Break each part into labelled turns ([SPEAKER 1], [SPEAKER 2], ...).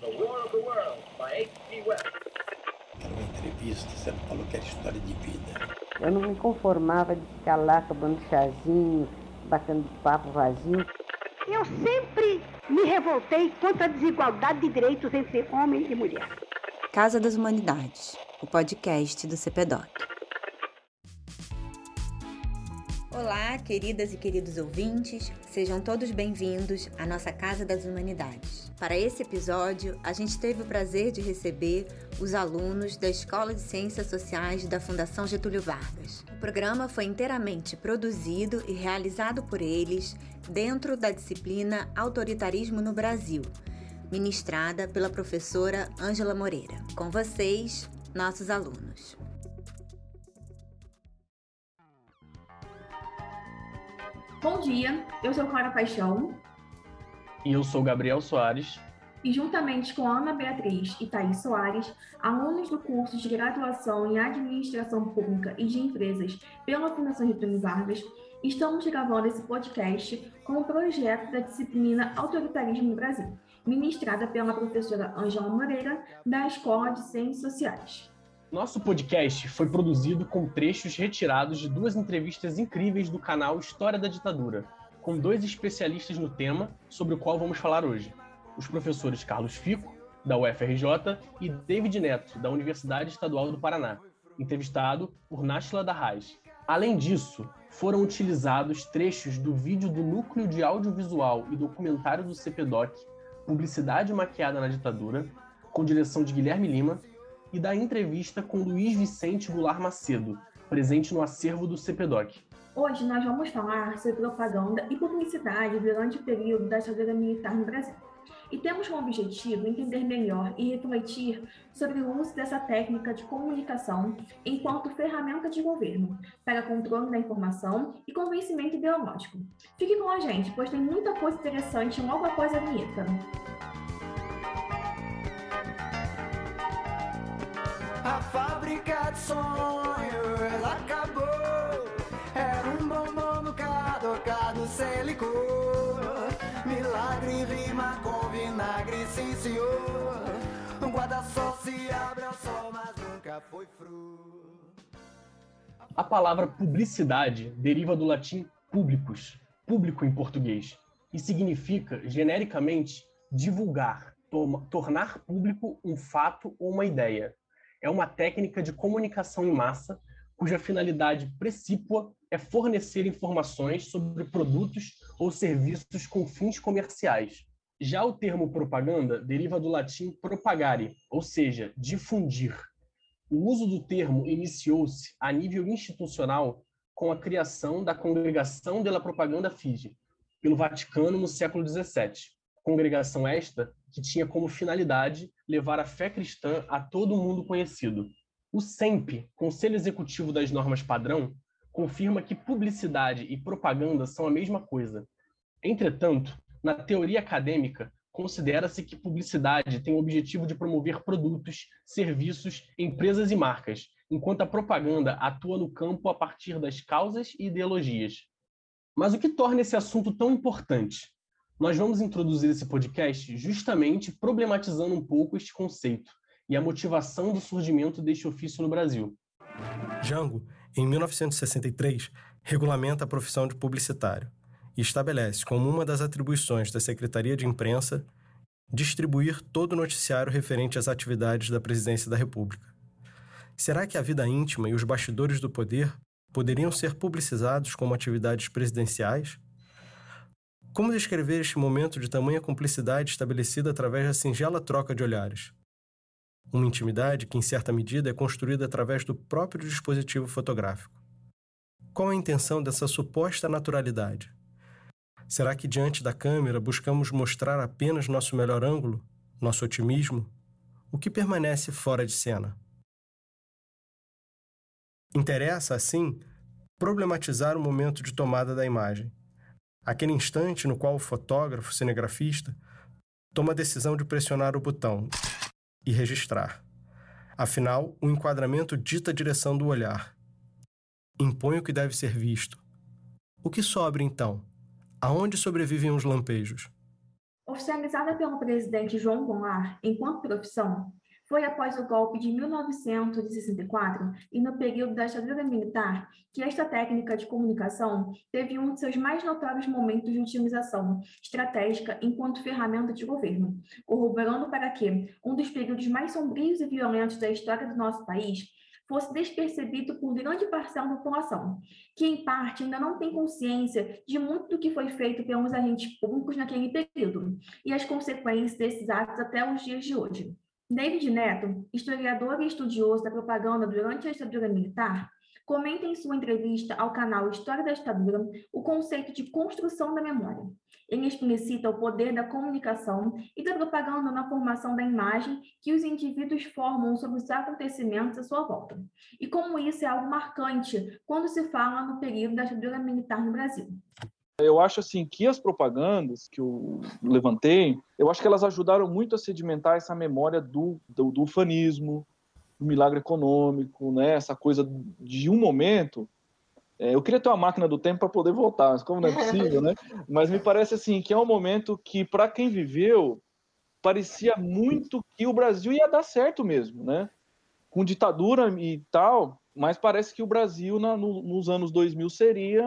[SPEAKER 1] The War of the World, by H.G. Wells.
[SPEAKER 2] Era uma entrevista, você não falou que era história de vida.
[SPEAKER 3] Eu não me conformava de ficar lá tomando chazinho, batendo papo vazio.
[SPEAKER 4] Eu sempre me revoltei contra a desigualdade de direitos entre homem e mulher.
[SPEAKER 5] Casa das Humanidades, o podcast do CPDOC. Olá, queridas e queridos ouvintes, sejam todos bem-vindos à nossa Casa das Humanidades. Para esse episódio, a gente teve o prazer de receber os alunos da Escola de Ciências Sociais da Fundação Getúlio Vargas. O programa foi inteiramente produzido e realizado por eles dentro da disciplina Autoritarismo no Brasil, ministrada pela professora Ângela Moreira. Com vocês, nossos alunos.
[SPEAKER 6] Bom dia, eu sou Clara Paixão.
[SPEAKER 7] E eu sou Gabriel Soares.
[SPEAKER 6] E juntamente com Ana Beatriz e Thaís Soares, alunos do curso de graduação em Administração Pública e de Empresas pela Fundação Getúlio Vargas, estamos gravando esse podcast com o projeto da disciplina Autoritarismo no Brasil, ministrada pela professora Ângela Moreira, da Escola de Ciências Sociais.
[SPEAKER 7] Nosso podcast foi produzido com trechos retirados de duas entrevistas incríveis do canal História da Ditadura, com dois especialistas no tema sobre o qual vamos falar hoje: os professores Carlos Fico, da UFRJ, e David Neto, da Universidade Estadual do Paraná, entrevistado por Náshila da Raiz. Além disso, foram utilizados trechos do vídeo do Núcleo de Audiovisual e Documentário do CPDOC, Publicidade Maquiada na Ditadura, com direção de Guilherme Lima, e da entrevista com Luiz Vicente Goulart Macedo, presente no acervo do CPDOC.
[SPEAKER 6] Hoje nós vamos falar sobre propaganda e publicidade durante o período da ditadura militar no Brasil. E temos como objetivo entender melhor e refletir sobre o uso dessa técnica de comunicação enquanto ferramenta de governo para controle da informação e convencimento ideológico. Fique com a gente, pois tem muita coisa interessante logo após a vinheta.
[SPEAKER 8] A fábrica de senhor. Um guarda-sol se abre ao sol, mas nunca foi fru.
[SPEAKER 7] A palavra publicidade deriva do latim publicus, público em português, e significa, genericamente, divulgar, tornar público um fato ou uma ideia é uma técnica de comunicação em massa cuja finalidade precípua é fornecer informações sobre produtos ou serviços com fins comerciais. Já o termo propaganda deriva do latim propagare, ou seja, difundir. O uso do termo iniciou-se a nível institucional com a criação da Congregação de la Propaganda Fide, pelo Vaticano no século XVII. Congregação esta que tinha como finalidade levar a fé cristã a todo o mundo conhecido. O SEMP, Conselho Executivo das Normas Padrão, confirma que publicidade e propaganda são a mesma coisa. Entretanto, na teoria acadêmica, considera-se que publicidade tem o objetivo de promover produtos, serviços, empresas e marcas, enquanto a propaganda atua no campo a partir das causas e ideologias. Mas o que torna esse assunto tão importante? Nós vamos introduzir esse podcast justamente problematizando um pouco este conceito e a motivação do surgimento deste ofício no Brasil.
[SPEAKER 9] Jango, em 1963, regulamenta a profissão de publicitário e estabelece como uma das atribuições da Secretaria de Imprensa distribuir todo o noticiário referente às atividades da Presidência da República. Será que a vida íntima e os bastidores do poder poderiam ser publicizados como atividades presidenciais? Como descrever este momento de tamanha cumplicidade estabelecida através da singela troca de olhares? Uma intimidade que, em certa medida, é construída através do próprio dispositivo fotográfico. Qual a intenção dessa suposta naturalidade? Será que diante da câmera buscamos mostrar apenas nosso melhor ângulo, nosso otimismo? O que permanece fora de cena? Interessa, assim, problematizar o momento de tomada da imagem aquele instante no qual o fotógrafo, cinegrafista, toma a decisão de pressionar o botão e registrar. Afinal, o enquadramento dita a direção do olhar. Impõe o que deve ser visto. O que sobra então? Aonde sobrevivem os lampejos?
[SPEAKER 6] Oficializada pelo presidente João Goulart enquanto profissão, foi após o golpe de 1964 e no período da ditadura militar que esta técnica de comunicação teve um de seus mais notórios momentos de utilização estratégica enquanto ferramenta de governo, corroborando para que um dos períodos mais sombrios e violentos da história do nosso país fosse despercebido por grande parcela da população, que em parte ainda não tem consciência de muito do que foi feito pelos agentes públicos naquele período e as consequências desses atos até os dias de hoje. David Neto, historiador e estudioso da propaganda durante a ditadura militar, comenta em sua entrevista ao canal História da Ditadura o conceito de construção da memória. Ele explicita o poder da comunicação e da propaganda na formação da imagem que os indivíduos formam sobre os acontecimentos à sua volta, e como isso é algo marcante quando se fala no período da ditadura militar no Brasil.
[SPEAKER 10] Eu acho assim que as propagandas que eu levantei, eu acho que elas ajudaram muito a sedimentar essa memória do, do, do ufanismo, do milagre econômico, né? Essa coisa de um momento é, eu queria ter uma máquina do tempo para poder voltar, mas como não é possível, né? Mas me parece assim que é um momento que, para quem viveu, parecia muito que o Brasil ia dar certo mesmo, né? Com ditadura e tal, mas parece que o Brasil, na, no, nos anos 2000, seria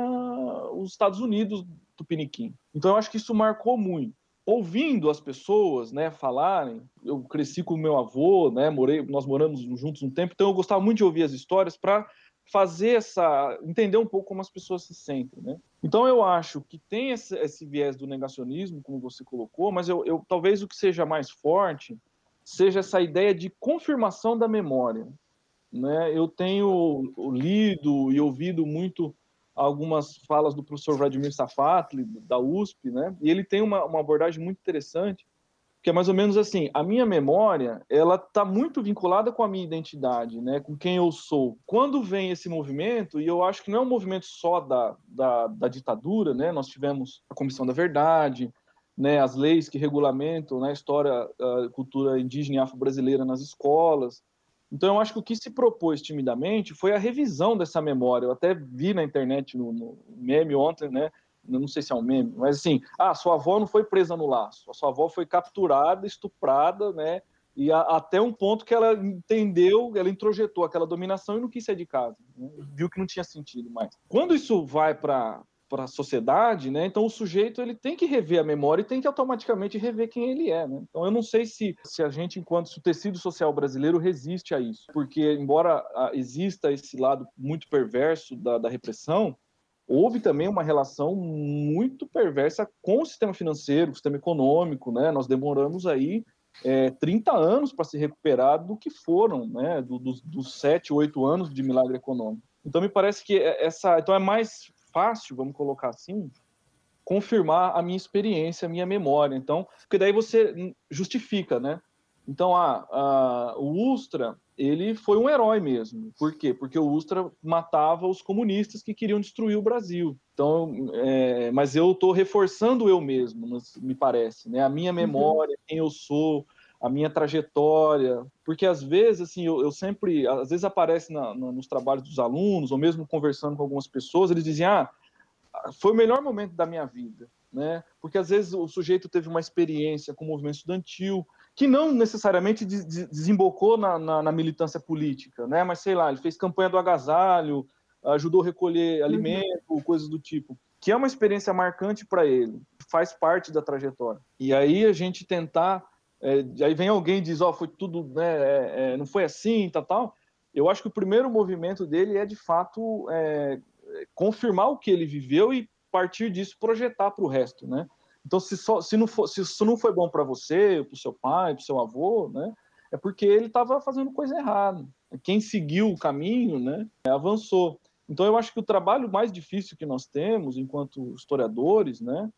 [SPEAKER 10] os Estados Unidos do Piniquim. Então eu acho que isso marcou muito. Ouvindo as pessoas, né, falarem, eu cresci com o meu avô, né, morei, nós moramos juntos um tempo, então eu gostava muito de ouvir as histórias para fazer essa entender um pouco como as pessoas se sentem, né? Então eu acho que tem esse, esse viés do negacionismo, como você colocou, mas eu, eu, talvez o que seja mais forte seja essa ideia de confirmação da memória, né? Eu tenho lido e ouvido muito algumas falas do professor Vladimir Safatli da USP, né? E ele tem uma, uma abordagem muito interessante que é mais ou menos assim, a minha memória, ela está muito vinculada com a minha identidade, né, com quem eu sou. Quando vem esse movimento, e eu acho que não é um movimento só da, da, da ditadura, né, nós tivemos a Comissão da Verdade, né, as leis que regulamentam né, a história, a cultura indígena e afro-brasileira nas escolas. Então, eu acho que o que se propôs timidamente foi a revisão dessa memória. Eu até vi na internet, no, no meme ontem, né, não sei se é um meme, mas assim, ah, sua avó não foi presa no laço, a sua avó foi capturada, estuprada, né? E a, até um ponto que ela entendeu, ela introjetou aquela dominação e não quis sair de casa, né? viu que não tinha sentido mais. Quando isso vai para para a sociedade, né? Então o sujeito ele tem que rever a memória e tem que automaticamente rever quem ele é, né? Então eu não sei se, se a gente, enquanto se o tecido social brasileiro resiste a isso, porque embora ah, exista esse lado muito perverso da, da repressão, houve também uma relação muito perversa com o sistema financeiro, o sistema econômico, né? Nós demoramos aí é, 30 anos para se recuperar do que foram, né? Do, dos, dos 7, 8 anos de milagre econômico. Então me parece que é, essa, então é mais fácil, vamos colocar assim, confirmar a minha experiência, a minha memória. Então, porque daí você justifica, né? Então, a, a, o Ustra, ele foi um herói mesmo. Por quê? Porque o Ustra matava os comunistas que queriam destruir o Brasil. Então, é, mas eu estou reforçando eu mesmo, me parece, né? A minha uhum. memória, uhum. quem eu sou, a minha trajetória, porque às vezes, assim, eu, eu sempre, às vezes aparece na, na, nos trabalhos dos alunos, ou mesmo conversando com algumas pessoas, eles dizem, ah, foi o melhor momento da minha vida, né? Porque às vezes o sujeito teve uma experiência com o movimento estudantil, que não necessariamente desembocou na, na, na, militância política, né? Mas sei lá, ele fez campanha do agasalho, ajudou a recolher uhum. alimento, uhum. coisas do tipo, que é uma experiência marcante para ele, faz parte da trajetória. E aí a gente tentar, é, aí vem alguém e diz, ó, oh, foi tudo, né? É, é, não foi assim, tal, tal. Eu acho que o primeiro movimento dele é de fato é, confirmar o que ele viveu e partir disso projetar para o resto, né? Então, se, só, se, não, for, se isso não foi bom para você, para o seu pai, para o seu avô, né, é porque ele estava fazendo coisa errada. Quem seguiu o caminho né, avançou. Então, eu acho que o trabalho mais difícil que nós temos, enquanto historiadores, né,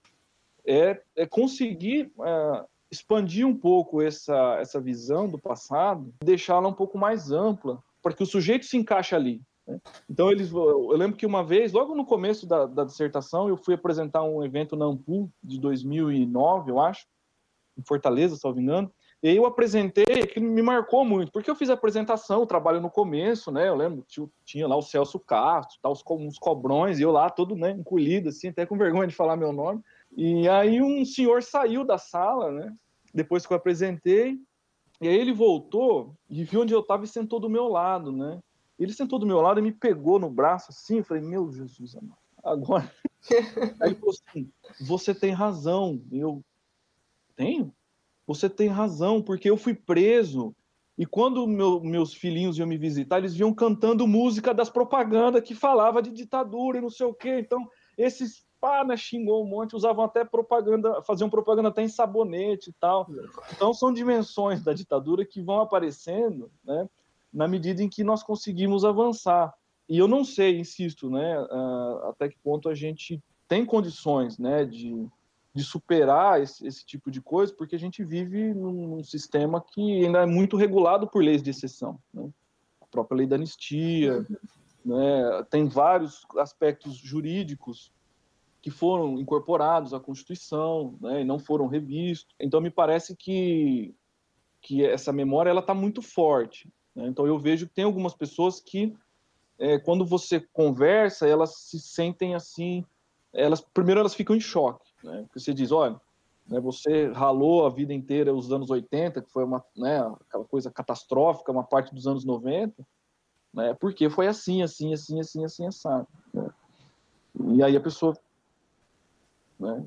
[SPEAKER 10] é, é conseguir é, expandir um pouco essa, essa visão do passado, deixá-la um pouco mais ampla, para que o sujeito se encaixe ali. Né? Então, eles, eu lembro que uma vez, logo no começo da, da dissertação, eu fui apresentar um evento na Ampul, de 2009, eu acho, em Fortaleza, me engano, e aí eu apresentei, que me marcou muito, porque eu fiz a apresentação, o trabalho no começo, né? Eu lembro, tinha lá o Celso Castro, tá, uns cobrões, e eu lá todo né, encolhido, assim, até com vergonha de falar meu nome. E aí um senhor saiu da sala, né? Depois que eu apresentei, e aí ele voltou e viu onde eu estava e sentou do meu lado, né? Ele sentou do meu lado e me pegou no braço assim, eu falei, meu Jesus amado, agora... aí ele falou assim, você tem razão. Eu, tenho? Você tem razão, porque eu fui preso e quando meu, meus filhinhos iam me visitar, eles vinham cantando música das propagandas que falava de ditadura e não sei o quê. Então, esses pá, né, xingou um monte, usavam até propaganda, faziam propaganda até em sabonete e tal. Então, são dimensões da ditadura que vão aparecendo, né, na medida em que nós conseguimos avançar. E eu não sei, insisto, né, uh, até que ponto a gente tem condições, né, de de superar esse, esse, tipo de coisa, porque a gente vive num, num, sistema que ainda é muito regulado por leis de exceção. Né? A própria lei da anistia, né? tem vários aspectos jurídicos que foram incorporados à Constituição né? e não foram revistos. Então, me parece que, que essa memória ela está muito forte. Né? Então, eu vejo que tem algumas pessoas que, é, quando você conversa, elas se sentem assim, elas primeiro elas ficam em choque né? Porque você diz, olha, né, você ralou a vida inteira os anos 80, que foi uma, né, aquela coisa catastrófica, uma parte dos anos 90, né, porque foi assim, assim, assim, assim, assim, assim. E aí a pessoa, né,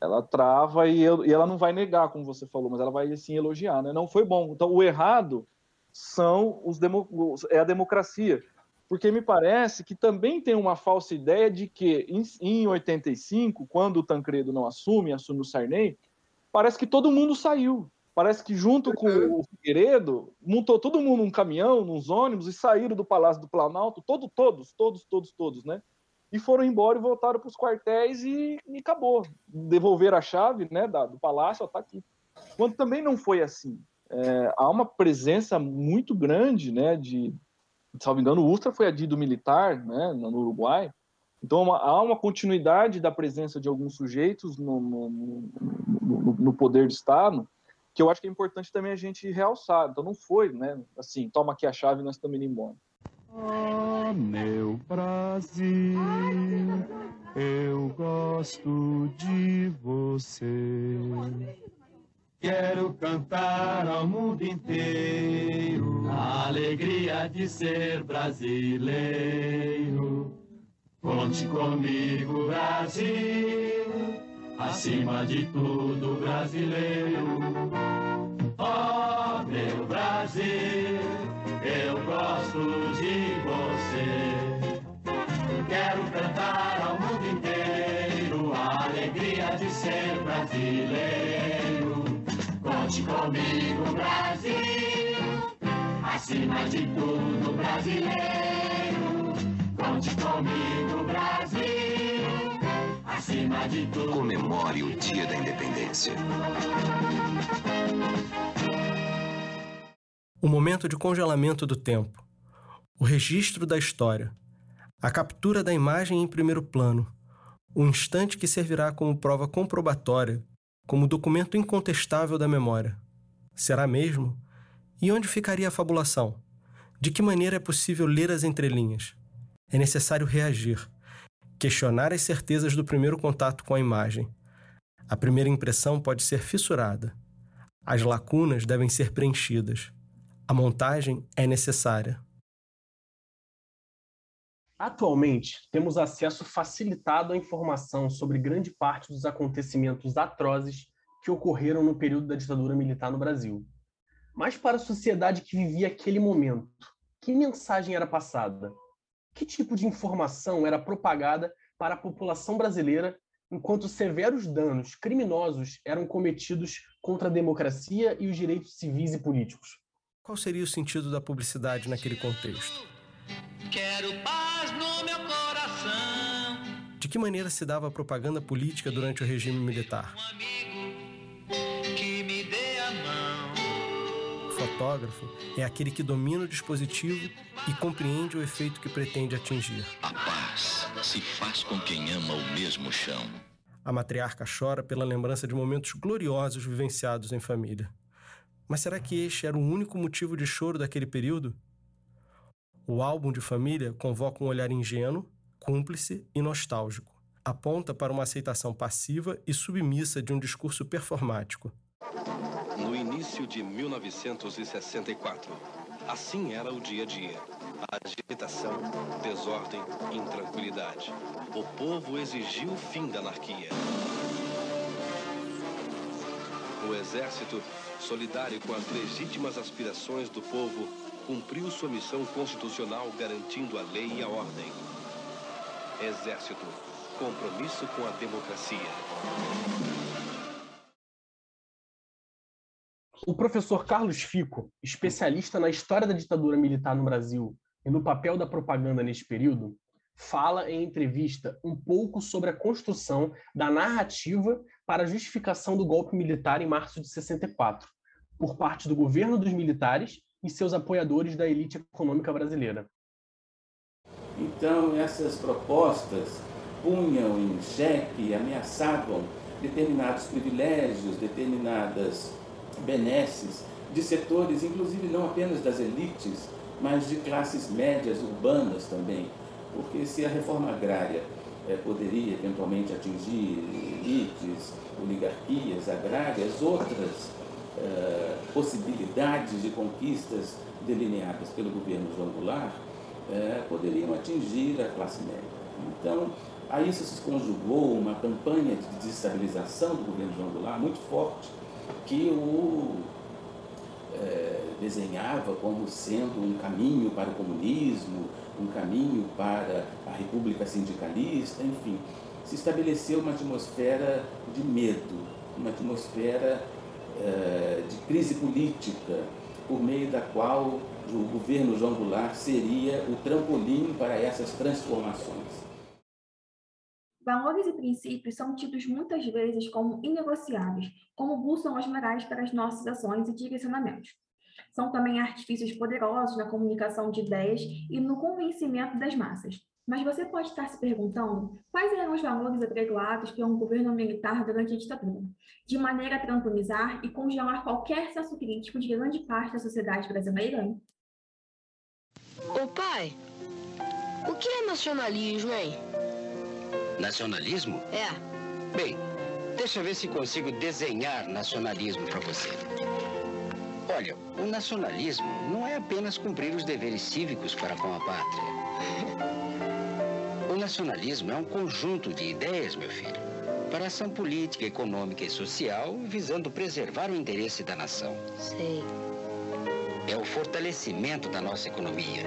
[SPEAKER 10] ela trava e, eu, e, ela não vai negar, como você falou, mas ela vai assim elogiar, né? Não foi bom. Então o errado são os demo, é a democracia porque me parece que também tem uma falsa ideia de que em, em 85, quando o Tancredo não assume, assume o Sarney, parece que todo mundo saiu. Parece que junto com o Figueiredo, montou todo mundo num caminhão, nos ônibus e saíram do Palácio do Planalto, todo, todos, todos, todos, todos, né? E foram embora e voltaram para os quartéis e, e, acabou. Devolveram a chave né, da, do palácio, está aqui. Quando também não foi assim. É, há uma presença muito grande né, de, salvo engano, o Ustra foi adido militar né, no Uruguai. Então, uma, há uma continuidade da presença de alguns sujeitos no, no, no, no, poder do Estado, que eu acho que é importante também a gente realçar. Então, não foi, né, assim, toma aqui a chave e nós estamos indo embora.
[SPEAKER 11] Oh, meu Brasil, eu gosto de você. Quero cantar ao mundo inteiro a alegria de ser brasileiro. Conte comigo, Brasil, acima de tudo brasileiro. Oh, meu Brasil, gosto de você. Quero cantar ao mundo inteiro a alegria de ser brasileiro. Conte comigo, Brasil, acima de tudo brasileiro. Conte comigo, Brasil, acima de tudo.
[SPEAKER 12] Comemore o Dia da Independência.
[SPEAKER 9] O momento de congelamento do tempo, o registro da história, a captura da imagem em primeiro plano, o instante que servirá como prova comprobatória como documento incontestável da memória. Será mesmo? E onde ficaria a fabulação? De que maneira é possível ler as entrelinhas? É necessário reagir, questionar as certezas do primeiro contato com a imagem. A primeira impressão pode ser fissurada. As lacunas devem ser preenchidas. A montagem é necessária.
[SPEAKER 7] Atualmente, temos acesso facilitado à informação sobre grande parte dos acontecimentos atrozes que ocorreram no período da ditadura militar no Brasil. Mas para a sociedade que vivia aquele momento, que mensagem era passada? Que tipo de informação era propagada para a população brasileira enquanto severos danos criminosos eram cometidos contra a democracia e os direitos civis e políticos?
[SPEAKER 9] Qual seria o sentido da publicidade naquele contexto? Quero paz. De que maneira se dava a propaganda política durante o regime militar? Um amigo que me dê a mão. O fotógrafo é aquele que domina o dispositivo e compreende o efeito que pretende atingir.
[SPEAKER 12] A paz se faz com quem ama o mesmo chão.
[SPEAKER 9] A matriarca chora pela lembrança de momentos gloriosos vivenciados em família. Mas será que este era o único motivo de choro daquele período? O álbum de família convoca um olhar ingênuo, cúmplice e nostálgico. aponta para uma aceitação passiva e submissa de um discurso performático.
[SPEAKER 12] No início de 1964, assim era o dia a dia. Agitação, desordem, intranquilidade. O povo exigiu o fim da anarquia. O exército, solidário com as legítimas aspirações do povo, cumpriu sua missão constitucional garantindo a lei e a ordem. Exército, compromisso com a democracia.
[SPEAKER 7] O professor Carlos Fico, especialista na história da ditadura militar no Brasil e no papel da propaganda nesse período, fala em entrevista um pouco sobre a construção da narrativa para a justificação do golpe militar em março de 64, por parte do governo dos militares e seus apoiadores da elite econômica brasileira.
[SPEAKER 13] Então, essas propostas punham em xeque, ameaçavam determinados privilégios, determinadas benesses de setores, inclusive não apenas das elites, mas de classes médias urbanas também. Porque se a reforma agrária eh, poderia eventualmente atingir elites, oligarquias agrárias, outras eh, possibilidades de conquistas delineadas pelo governo João Goulart eh, poderiam atingir a classe média. Então, a isso se conjugou uma campanha de desestabilização do governo João Goulart muito forte, que o é, desenhava como sendo um caminho para o comunismo, um caminho para a república sindicalista, enfim. Se estabeleceu uma atmosfera de medo, uma atmosfera é, de crise política, por meio da qual o governo João Goulart seria o trampolim para essas transformações.
[SPEAKER 6] Valores e princípios são tidos muitas vezes como inegociáveis, como bússolas morais para as nossas ações e direcionamentos. São também artifícios poderosos na comunicação de ideias e no convencimento das massas. Mas você pode estar se perguntando quais eram os valores apregoados pelo governo militar durante a ditadura, de maneira a tranquilizar e congelar qualquer senso crítico de grande parte da sociedade brasileira?
[SPEAKER 14] Ô pai, o que é nacionalismo, hein?
[SPEAKER 15] Nacionalismo?
[SPEAKER 14] É.
[SPEAKER 15] Bem, deixa eu ver se consigo desenhar nacionalismo para você. Olha, o nacionalismo não é apenas cumprir os deveres cívicos para com a pátria. O nacionalismo é um conjunto de ideias, meu filho, para ação política, econômica e social, visando preservar o interesse da nação.
[SPEAKER 14] Sei.
[SPEAKER 15] É o fortalecimento da nossa economia,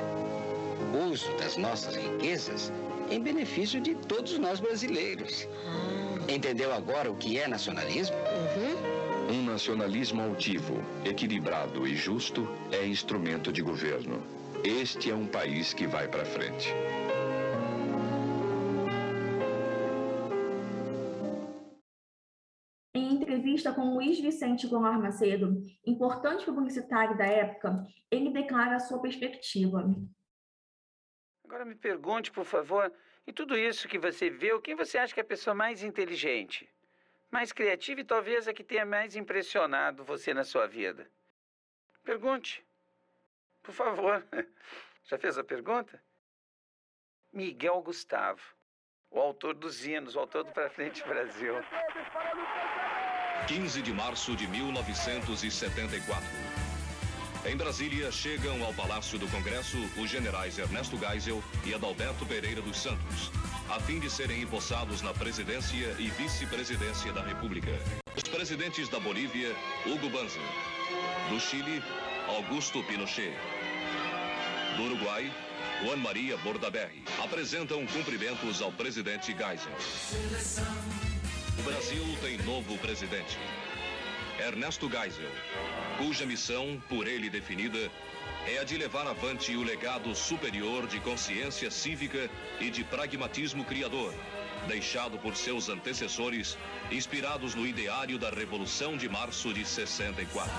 [SPEAKER 15] o uso das nossas riquezas em benefício de todos nós brasileiros. Entendeu agora o que é nacionalismo?
[SPEAKER 16] Um nacionalismo altivo, equilibrado e justo é instrumento de governo. Este é um país que vai para frente.
[SPEAKER 6] Entrevista com Luiz Vicente Goulart Macedo, importante publicitário da época, ele declara a sua perspectiva.
[SPEAKER 17] Agora me pergunte, por favor, em tudo isso que você viu, quem você acha que é a pessoa mais inteligente, mais criativa e talvez a que tenha mais impressionado você na sua vida? Pergunte. Por favor. Já fez a pergunta? Miguel Gustavo, o autor dos hinos, o autor do Pra Frente Brasil.
[SPEAKER 18] 15 de março de 1974. Em Brasília, chegam ao Palácio do Congresso os generais Ernesto Geisel e Adalberto Pereira dos Santos, a fim de serem empossados na presidência e vice-presidência da República. Os presidentes da Bolívia, Hugo Banzer. Do Chile, Augusto Pinochet. Do Uruguai, Juan Maria Bordaberry. Apresentam cumprimentos ao presidente Geisel. O Brasil tem novo presidente. Ernesto Geisel, cuja missão, por ele definida, é a de levar avante o legado superior de consciência cívica e de pragmatismo criador, deixado por seus antecessores, inspirados no ideário da Revolução de Março de 64.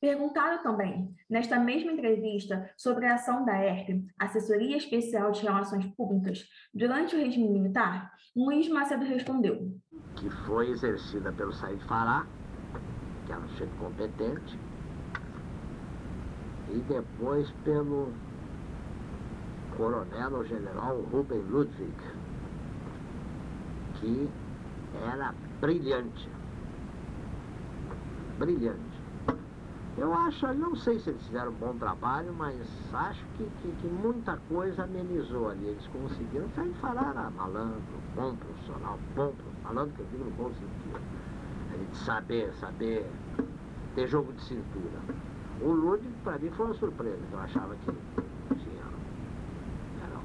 [SPEAKER 6] Perguntado também, nesta mesma entrevista, sobre a ação da ERP, Assessoria Especial de Relações Públicas, durante o regime militar, Luiz Macedo respondeu:
[SPEAKER 19] Que foi exercida pelo Said Fará aquela chefe competente, e depois pelo coronel ou general Ruben Ludwig, que era brilhante. Brilhante. Eu acho, não sei se eles fizeram um bom trabalho, mas acho que, que, que muita coisa amenizou ali. Eles conseguiram falar a malandro, bom profissional, bom malandro que eu digo no bom sentido. A gente saber, saber ter jogo de cintura. O Ludwig, para mim, foi uma surpresa. Eu achava que tinha. Era,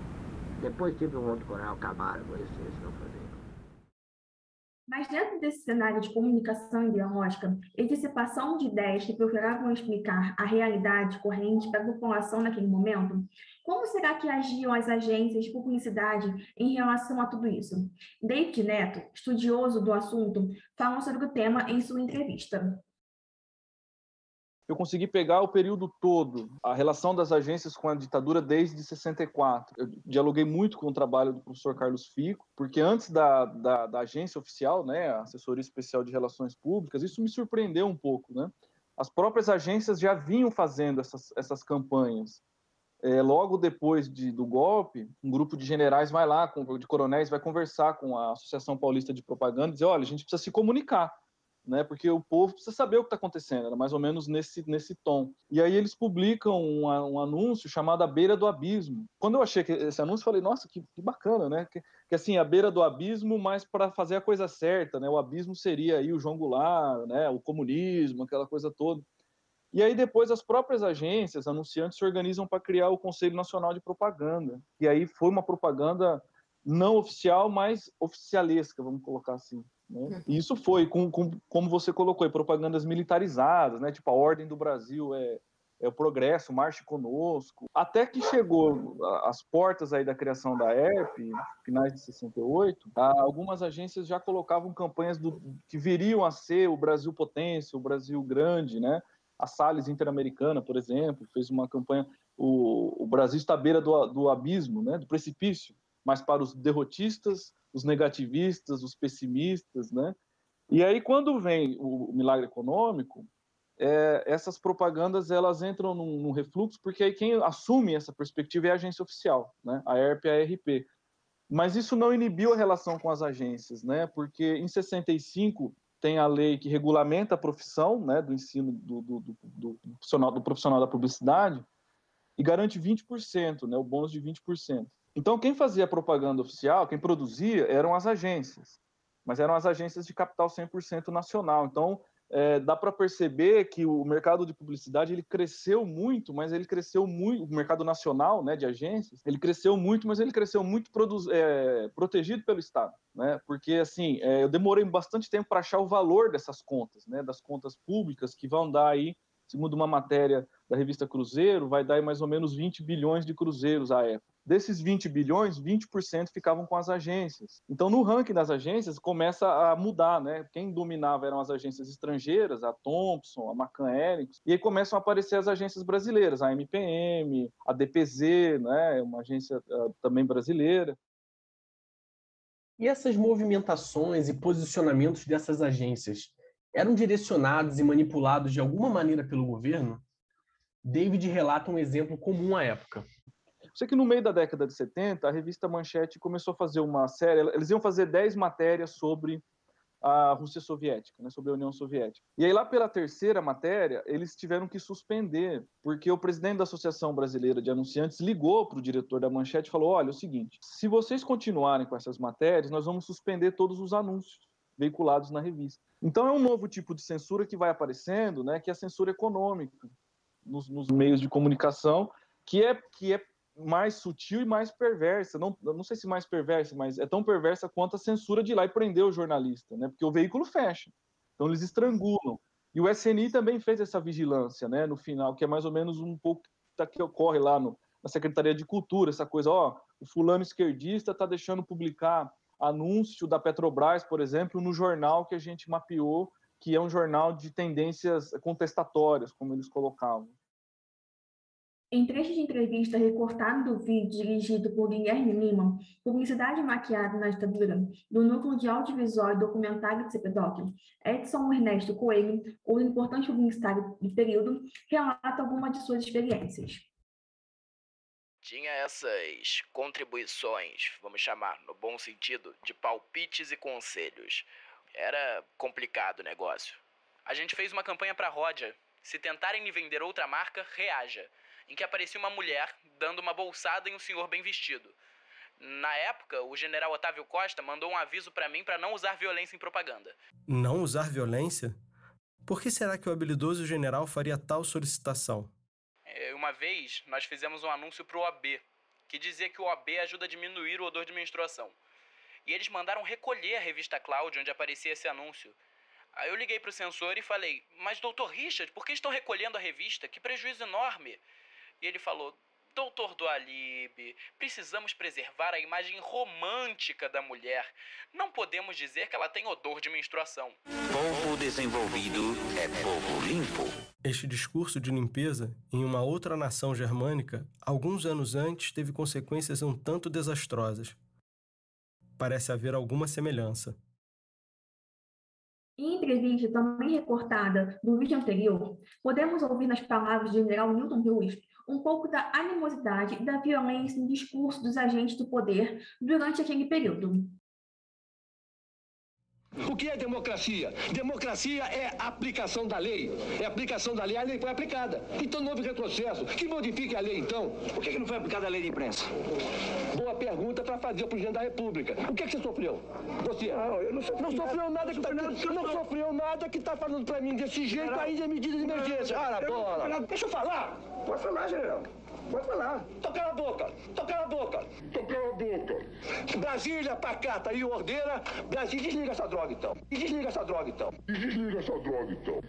[SPEAKER 19] depois tive um outro coronel Camargo, esse, esse não foi bem.
[SPEAKER 6] Mas dentro desse cenário de comunicação ideológica e dissipação de ideias que procuravam explicar a realidade corrente para a população naquele momento, como será que agiam as agências de publicidade em relação a tudo isso? David Neto, estudioso do assunto, fala sobre o tema em sua entrevista
[SPEAKER 10] eu consegui pegar o período todo, a relação das agências com a ditadura desde 64. Eu dialoguei muito com o trabalho do professor Carlos Fico, porque antes da, da, da agência oficial, né, a Assessoria Especial de Relações Públicas, isso me surpreendeu um pouco, né? As próprias agências já vinham fazendo essas, essas campanhas. É, logo depois de, do golpe, um grupo de generais vai lá, de coronéis, vai conversar com a Associação Paulista de Propaganda e dizer: olha, a gente precisa se comunicar né? Porque o povo precisa saber o que está acontecendo, era mais ou menos nesse, nesse tom. E aí eles publicam um, um anúncio chamado A Beira do Abismo. Quando eu achei esse anúncio, falei, nossa, que, que bacana, né? Que, que, assim, a beira do abismo, mas para fazer a coisa certa, né? O abismo seria aí o João Goulart, né? O comunismo, aquela coisa toda. E aí depois as próprias agências, anunciantes, se organizam para criar o Conselho Nacional de Propaganda. E aí foi uma propaganda não oficial, mas oficialesca, vamos colocar assim. Né? E isso foi, com, com, como você colocou, propagandas militarizadas, né? tipo a Ordem do Brasil é, é o progresso, marche conosco. Até que chegou às portas aí da criação da ERP, finais de 68, algumas agências já colocavam campanhas do, que viriam a ser o Brasil potência, o Brasil grande, né? A Salles Interamericana, por exemplo, fez uma campanha, o, o Brasil está à beira do, do abismo, né? do precipício, mas para os derrotistas os negativistas, os pessimistas, né? E aí quando vem o milagre econômico, é, essas propagandas elas entram num, num, refluxo porque aí quem assume essa perspectiva é a agência oficial, né? A ERP a RP. Mas isso não inibiu a relação com as agências, né? Porque em 65 tem a lei que regulamenta a profissão, né, do ensino do, do, do, do profissional, do profissional da publicidade e garante 20%, né, o bônus de 20%. Então, quem fazia propaganda oficial, quem produzia, eram as agências, mas eram as agências de capital 100% nacional. Então, é, dá para perceber que o mercado de publicidade ele cresceu muito, mas ele cresceu muito, o mercado nacional né, de agências, ele cresceu muito, mas ele cresceu muito é, protegido pelo Estado. Né? Porque, assim, é, eu demorei bastante tempo para achar o valor dessas contas, né, das contas públicas, que vão dar aí, segundo uma matéria da revista Cruzeiro, vai dar mais ou menos 20 bilhões de cruzeiros à época. Desses 20 bilhões, 20% ficavam com as agências. Então, no ranking das agências, começa a mudar, né? Quem dominava eram as agências estrangeiras, a Thompson, a McCann Erickson, e aí começam a aparecer as agências brasileiras, a MPM, a DPZ, né? Uma agência uh, também brasileira.
[SPEAKER 7] E essas movimentações e posicionamentos dessas agências eram direcionados e manipulados de alguma maneira pelo governo? David relata um exemplo comum à época.
[SPEAKER 10] Sei que no meio da década de 70, a revista Manchete começou a fazer uma série, eles iam fazer 10 matérias sobre a Rússia Soviética, né, sobre a União Soviética. E aí lá pela terceira matéria, eles tiveram que suspender, porque o presidente da Associação Brasileira de Anunciantes ligou para o diretor da Manchete e falou: "Olha, é o seguinte, se vocês continuarem com essas matérias, nós vamos suspender todos os anúncios veiculados na revista". Então é um novo tipo de censura que vai aparecendo, né, que é a censura econômica nos, nos meios de comunicação, que é que é mais sutil e mais perversa. Não, não sei se mais perversa, mas é tão perversa quanto a censura de ir lá e prender o jornalista, né? Porque o veículo fecha. Então eles estrangulam. E o SNI também fez essa vigilância, né? No final, que é mais ou menos um pouco da que ocorre lá no, na Secretaria de Cultura, essa coisa, ó, o fulano esquerdista está deixando publicar anúncio da Petrobras, por exemplo, no jornal que a gente mapeou, que é um jornal de tendências contestatórias, como eles colocavam.
[SPEAKER 6] Em trecho de entrevista recortado do vídeo dirigido por Guilherme Lima, Publicidade Maquiada na Ditadura, do Núcleo de Audiovisual e Documentário de CPDOC, Edson Ernesto Coelho, o importante publicitário do período, relata algumas de suas experiências.
[SPEAKER 20] Tinha essas contribuições, vamos chamar no bom sentido, de palpites e conselhos. Era complicado o negócio. A gente fez uma campanha para Rodia. Se tentarem me vender outra marca, reaja em que aparecia uma mulher dando uma bolsada em um senhor bem vestido. Na época, o general Otávio Costa mandou um aviso para mim para não usar violência em propaganda.
[SPEAKER 9] Não usar violência? Por que será que o habilidoso general faria tal solicitação?
[SPEAKER 20] É, uma vez, nós fizemos um anúncio para o OAB, que dizia que o OAB ajuda a diminuir o odor de menstruação. E eles mandaram recolher a revista Cláudia, onde aparecia esse anúncio. Aí eu liguei para o censor e falei: Mas, doutor Richard, por que estão recolhendo a revista? Que prejuízo enorme! E ele falou: Doutor Dualib, precisamos preservar a imagem romântica da mulher. Não podemos dizer que ela tem odor de menstruação.
[SPEAKER 15] Povo desenvolvido é povo limpo.
[SPEAKER 9] Este discurso de limpeza, em uma outra nação germânica, alguns anos antes teve consequências um tanto desastrosas. Parece haver alguma semelhança.
[SPEAKER 6] Em entrevista também recortada do vídeo anterior, podemos ouvir nas palavras do general Newton Hughes um pouco da animosidade e da violência no discurso dos agentes do poder durante aquele período.
[SPEAKER 21] O que é democracia? Democracia é aplicação da lei. É aplicação da lei, a lei foi aplicada. Então não houve retrocesso. Que modifique a lei, então. Por que não foi aplicada a lei de imprensa? Boa pergunta para fazer o presidente da República. O que, é que você sofreu? Você? Não, eu não, sofri não sofreu nada que tá, não sofreu nada que está falando para mim desse jeito ainda é medida de emergência. Ah, bola. Deixa eu falar. Pode falar, general. Pode falar. Cala a boca. Tô cala a boca. Tô cala a boca. Brasília, pacata e ordeira. Brasília, desliga essa droga então. Desliga essa droga então. Desliga essa droga então.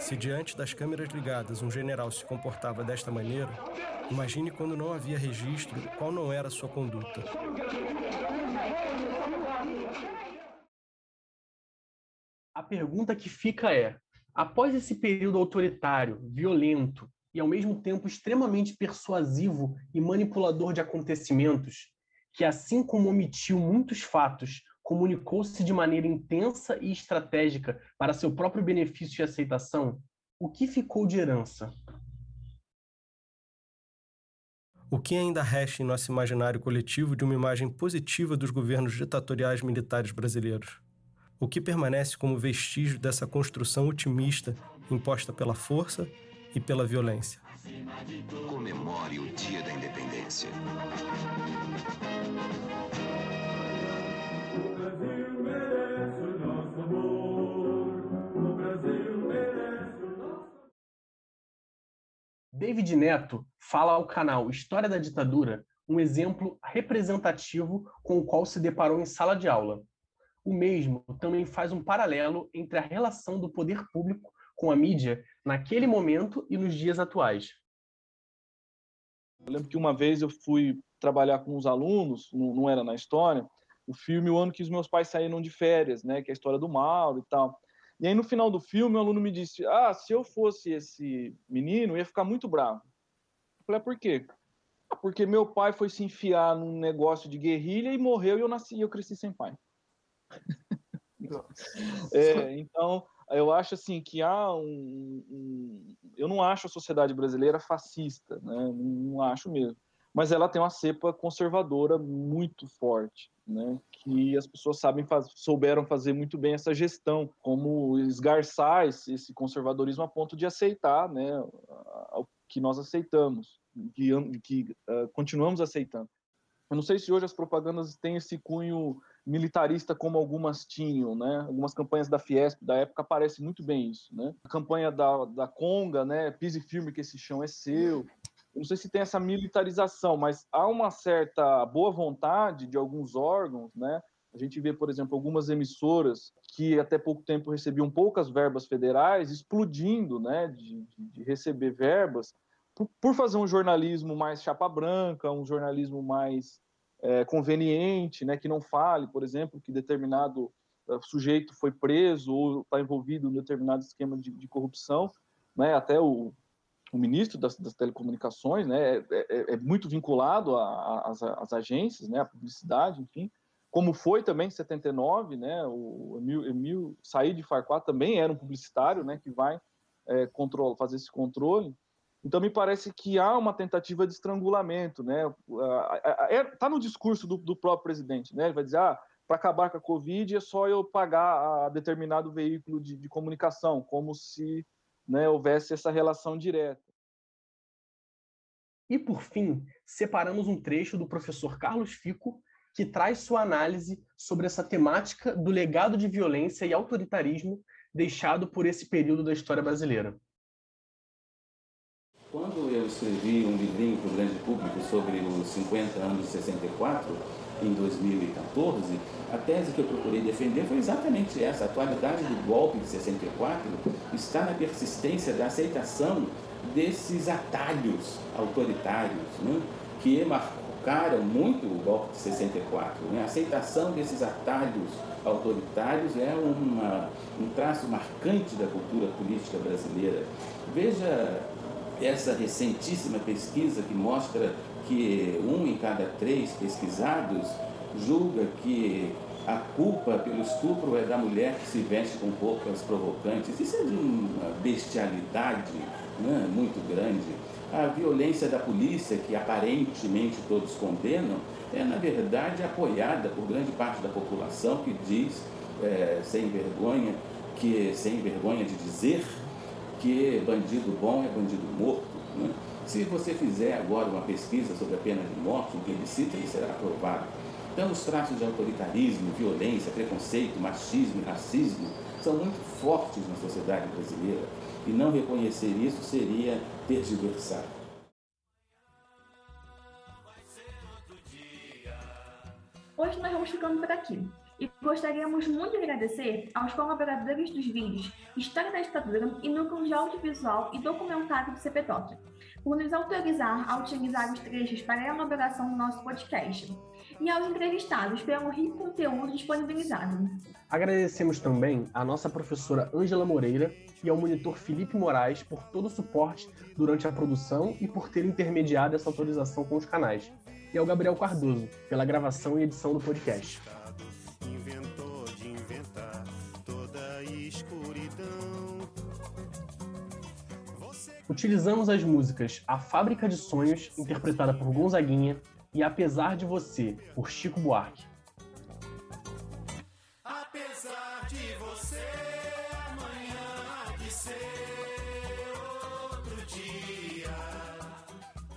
[SPEAKER 9] Se diante das câmeras ligadas um general se comportava desta maneira, imagine quando não havia registro qual não era sua conduta.
[SPEAKER 7] A pergunta que fica é: após esse período autoritário, violento, e ao mesmo tempo extremamente persuasivo e manipulador de acontecimentos, que assim como omitiu muitos fatos, comunicou-se de maneira intensa e estratégica para seu próprio benefício e aceitação, o que ficou de herança?
[SPEAKER 9] O que ainda resta em nosso imaginário coletivo de uma imagem positiva dos governos ditatoriais militares brasileiros? O que permanece como vestígio dessa construção otimista imposta pela força e pela violência.
[SPEAKER 15] Comemore o Dia da Independência.
[SPEAKER 11] O Brasil merece o nosso amor. O Brasil merece o nosso
[SPEAKER 7] David Neto fala ao canal História da Ditadura um exemplo representativo com o qual se deparou em sala de aula. O mesmo também faz um paralelo entre a relação do poder público com a mídia naquele momento e nos dias atuais?
[SPEAKER 10] Eu lembro que uma vez eu fui trabalhar com os alunos, não, não, era na história, o filme O Ano que os Meus Pais Saíram de Férias, né, que é a história do Mauro e tal. E aí no final do filme o aluno me disse, ah, se eu fosse esse menino, eu ia ficar muito bravo. Eu falei, ah, por quê? Ah, porque meu pai foi se enfiar num negócio de guerrilha e morreu e eu nasci, eu cresci sem pai. é, então, eu acho assim que há um, um, eu não acho a sociedade brasileira fascista, né? Não acho mesmo. Mas ela tem uma cepa conservadora muito forte, né? Que as pessoas sabem faz, souberam fazer muito bem essa gestão, como esgarçar esse, esse conservadorismo a ponto de aceitar, né? O que nós aceitamos, que, que uh, continuamos aceitando. Eu não sei se hoje as propagandas têm esse cunho militarista como algumas tinham, né? Algumas campanhas da Fiesp da época aparece muito bem isso, né? A campanha da, da Conga, né? Pise firme que esse chão é seu. Eu não sei se tem essa militarização, mas há uma certa boa vontade de alguns órgãos, né? A gente vê, por exemplo, algumas emissoras que até pouco tempo recebiam poucas verbas federais, explodindo, né, de, de, de receber verbas, por, fazer um jornalismo mais chapa branca, um jornalismo mais é, conveniente, né, que não fale, por exemplo, que determinado uh, sujeito foi preso ou está envolvido em determinado esquema de, de corrupção, né, até o, o ministro das, das telecomunicações, né, é, é, é muito vinculado às agências, né, à publicidade, enfim, como foi também em 79, né, o Emil, Emil Said Farquaad também era um publicitário, né, que vai é, fazer esse controle. Então me parece que há uma tentativa de estrangulamento, né, está no discurso do, do, próprio presidente, né, ele vai dizer, ah, para acabar com a Covid é só eu pagar a determinado veículo de, de comunicação, como se né, houvesse essa relação direta.
[SPEAKER 7] E, por fim, separamos um trecho do professor Carlos Fico, que traz sua análise sobre essa temática do legado de violência e autoritarismo deixado por esse período da história brasileira.
[SPEAKER 13] Quando eu escrevi um livrinho para o grande público sobre os 50 anos de 64, em 2014, a tese que eu procurei defender foi exatamente essa. A atualidade do golpe de 64 está na persistência da aceitação desses atalhos autoritários né, que marcaram muito o golpe de 64. Né? A aceitação desses atalhos autoritários é uma, um traço marcante da cultura política brasileira. Veja essa recentíssima pesquisa que mostra que um em cada três pesquisados julga que a culpa pelo estupro é da mulher que se veste com roupas provocantes. Isso é de uma bestialidade né, muito grande. A violência da polícia, que aparentemente todos condenam, é na verdade apoiada por grande parte da população que diz, é, sem vergonha, que sem vergonha de dizer que bandido bom é bandido morto. Né? Se você fizer agora uma pesquisa sobre a pena de morte, um plebiscito, ele será aprovado. Então, os traços de autoritarismo, violência, preconceito, machismo e racismo são muito fortes na sociedade brasileira e não reconhecer isso seria tergiversar.
[SPEAKER 6] Hoje nós vamos ficando por aqui. E gostaríamos muito de agradecer aos colaboradores dos vídeos História da Ditadura e Núcleo de Audiovisual e Documentário do CPTOC, por nos autorizar a utilizar os trechos para a elaboração do nosso podcast, e aos entrevistados pelo rico conteúdo disponibilizado.
[SPEAKER 7] Agradecemos também à nossa professora Ângela Moreira e ao monitor Felipe Moraes por todo o suporte durante a produção e por ter intermediado essa autorização com os canais, e ao Gabriel Cardoso pela gravação e edição do podcast. Utilizamos as músicas A Fábrica de Sonhos, interpretada por Gonzaguinha, e Apesar de Você, por Chico Buarque.
[SPEAKER 11] Apesar de você, amanhã há de ser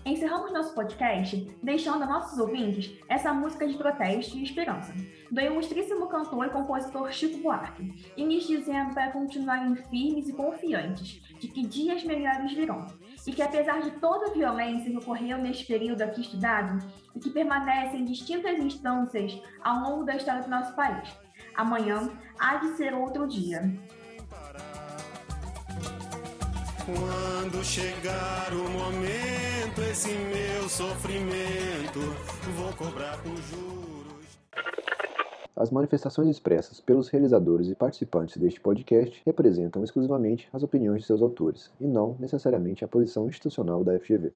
[SPEAKER 6] Encerramos nosso podcast deixando a nossos ouvintes essa música de protesto e esperança, do ilustríssimo cantor e compositor Chico Buarque, e nos dizendo para continuarem firmes e confiantes de que dias melhores virão, e que apesar de toda a violência que ocorreu neste período aqui estudado, e que permanece em distintas instâncias ao longo da história do nosso país, amanhã há de ser outro dia.
[SPEAKER 11] Quando chegar o momento, esse meu sofrimento, vou cobrar com juros.
[SPEAKER 22] As manifestações expressas pelos realizadores e participantes deste podcast representam exclusivamente as opiniões de seus autores, e não necessariamente a posição institucional da FGV.